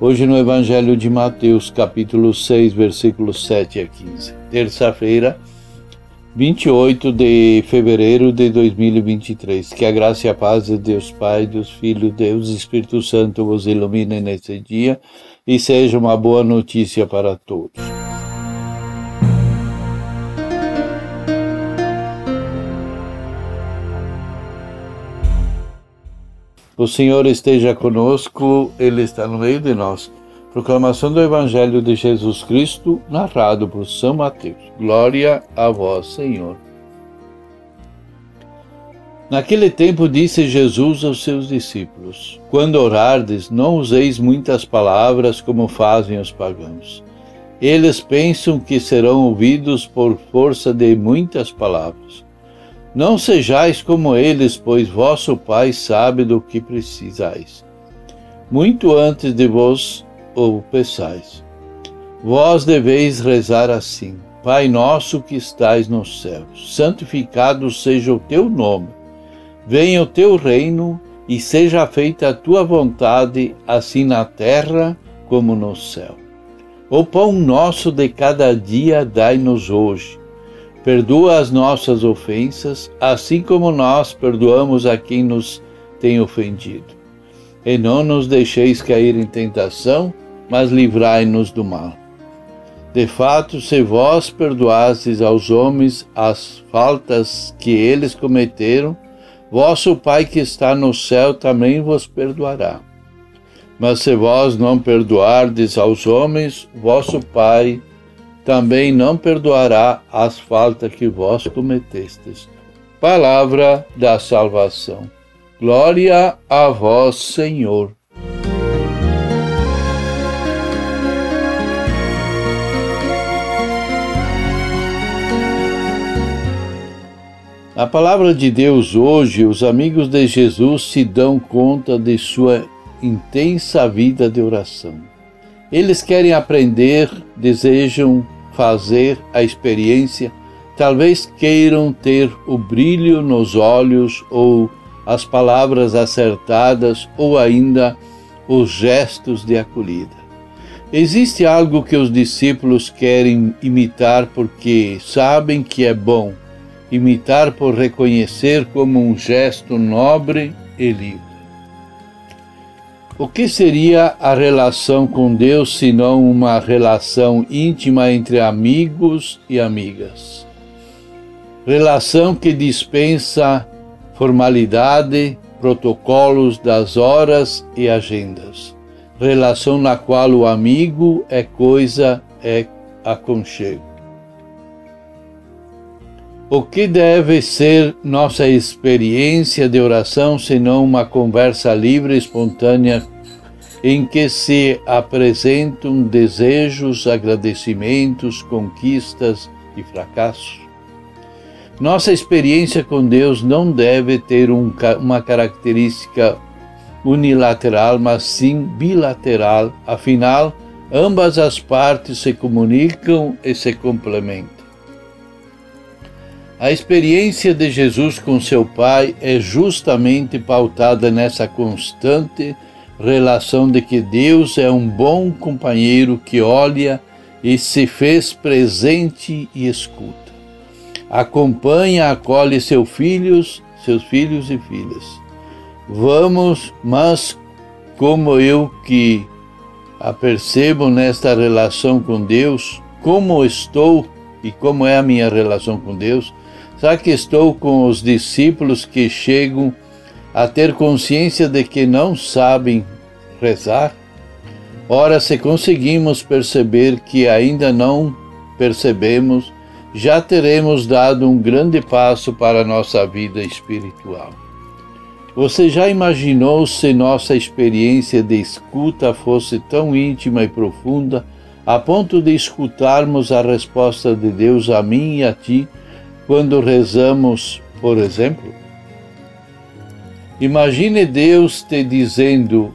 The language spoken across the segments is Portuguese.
Hoje no Evangelho de Mateus, capítulo 6, versículos 7 a 15. Terça-feira, 28 de fevereiro de 2023. Que a graça e a paz de Deus Pai, Deus Filho, Deus Espírito Santo vos ilumine nesse dia e seja uma boa notícia para todos. O Senhor esteja conosco, Ele está no meio de nós. Proclamação do Evangelho de Jesus Cristo, narrado por São Mateus. Glória a vós, Senhor. Naquele tempo disse Jesus aos seus discípulos: Quando orardes, não useis muitas palavras como fazem os pagãos. Eles pensam que serão ouvidos por força de muitas palavras. Não sejais como eles, pois vosso Pai sabe do que precisais, muito antes de vos o peçais. Vós deveis rezar assim: Pai nosso que estais nos céus, santificado seja o teu nome. Venha o teu reino e seja feita a tua vontade, assim na terra como no céu. O pão nosso de cada dia dai-nos hoje Perdoa as nossas ofensas, assim como nós perdoamos a quem nos tem ofendido. E não nos deixeis cair em tentação, mas livrai-nos do mal. De fato, se vós perdoastes aos homens as faltas que eles cometeram, vosso Pai que está no céu também vos perdoará. Mas se vós não perdoardes aos homens, vosso Pai também não perdoará as faltas que vós cometestes. Palavra da salvação. Glória a vós, Senhor. Na palavra de Deus hoje, os amigos de Jesus se dão conta de sua intensa vida de oração. Eles querem aprender, desejam fazer a experiência, talvez queiram ter o brilho nos olhos ou as palavras acertadas ou ainda os gestos de acolhida. Existe algo que os discípulos querem imitar porque sabem que é bom, imitar por reconhecer como um gesto nobre e livre. O que seria a relação com Deus se não uma relação íntima entre amigos e amigas? Relação que dispensa formalidade, protocolos das horas e agendas. Relação na qual o amigo é coisa, é aconchego. O que deve ser nossa experiência de oração senão uma conversa livre e espontânea em que se apresentam desejos, agradecimentos, conquistas e fracassos? Nossa experiência com Deus não deve ter um, uma característica unilateral, mas sim bilateral, afinal, ambas as partes se comunicam e se complementam. A experiência de Jesus com seu Pai é justamente pautada nessa constante relação de que Deus é um bom companheiro que olha e se fez presente e escuta. Acompanha, acolhe seus filhos, seus filhos e filhas. Vamos, mas como eu que a percebo nesta relação com Deus, como estou e como é a minha relação com Deus, Será que estou com os discípulos que chegam a ter consciência de que não sabem rezar? Ora, se conseguimos perceber que ainda não percebemos, já teremos dado um grande passo para a nossa vida espiritual. Você já imaginou se nossa experiência de escuta fosse tão íntima e profunda a ponto de escutarmos a resposta de Deus a mim e a ti quando rezamos, por exemplo? Imagine Deus te dizendo: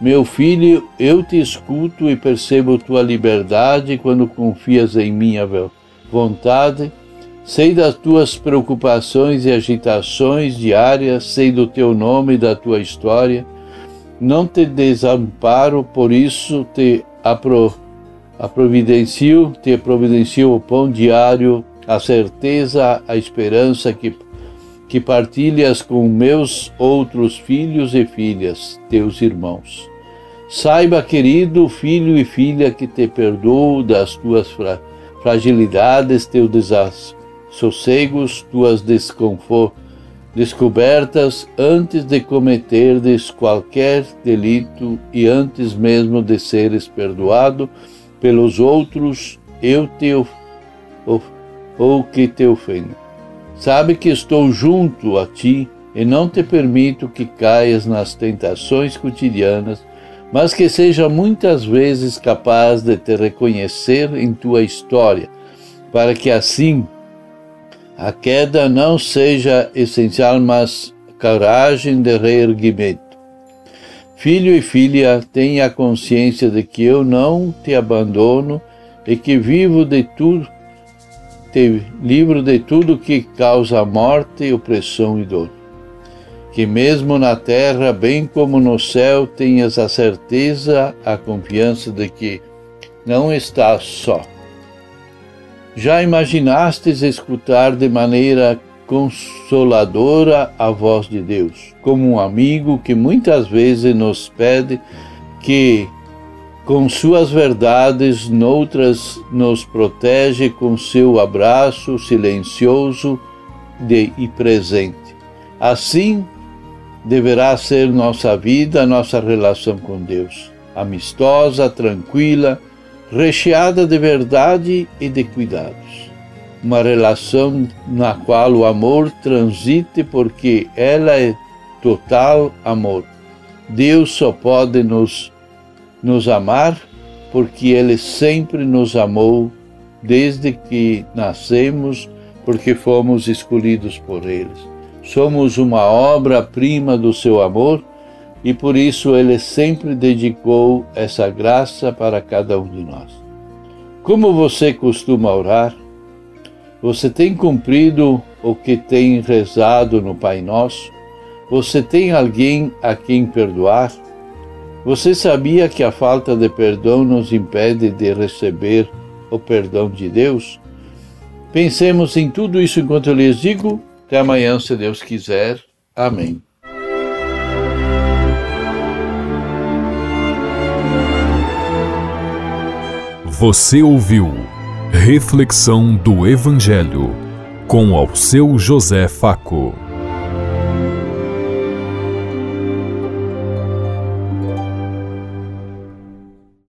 Meu filho, eu te escuto e percebo tua liberdade quando confias em minha vontade. Sei das tuas preocupações e agitações diárias, sei do teu nome e da tua história. Não te desamparo, por isso te apro te providencio o pão diário, a certeza, a esperança que, que partilhas com meus outros filhos e filhas, teus irmãos. Saiba, querido filho e filha, que te perdoo das tuas fra fragilidades, teus desassossegos, tuas descobertas antes de cometerdes qualquer delito e antes mesmo de seres perdoado pelos outros eu te of, of, ou que te ofendo. Sabe que estou junto a ti e não te permito que caias nas tentações cotidianas, mas que seja muitas vezes capaz de te reconhecer em tua história, para que assim a queda não seja essencial, mas coragem de reerguimento. Filho e filha, tenha consciência de que eu não te abandono e que vivo de tudo, te livro de tudo que causa morte, opressão e dor. Que mesmo na terra, bem como no céu, tenhas a certeza, a confiança de que não estás só. Já imaginastes escutar de maneira consoladora a voz de Deus, como um amigo que muitas vezes nos pede que, com suas verdades, noutras nos protege com seu abraço silencioso de, e presente. Assim deverá ser nossa vida, nossa relação com Deus, amistosa, tranquila, recheada de verdade e de cuidados uma relação na qual o amor transite porque ela é total amor. Deus só pode nos, nos amar porque Ele sempre nos amou desde que nascemos, porque fomos escolhidos por Ele. Somos uma obra-prima do seu amor e por isso Ele sempre dedicou essa graça para cada um de nós. Como você costuma orar? Você tem cumprido o que tem rezado no Pai Nosso? Você tem alguém a quem perdoar? Você sabia que a falta de perdão nos impede de receber o perdão de Deus? Pensemos em tudo isso enquanto eu lhes digo. Até amanhã, se Deus quiser. Amém. Você ouviu Reflexão do Evangelho com ao seu José Faco.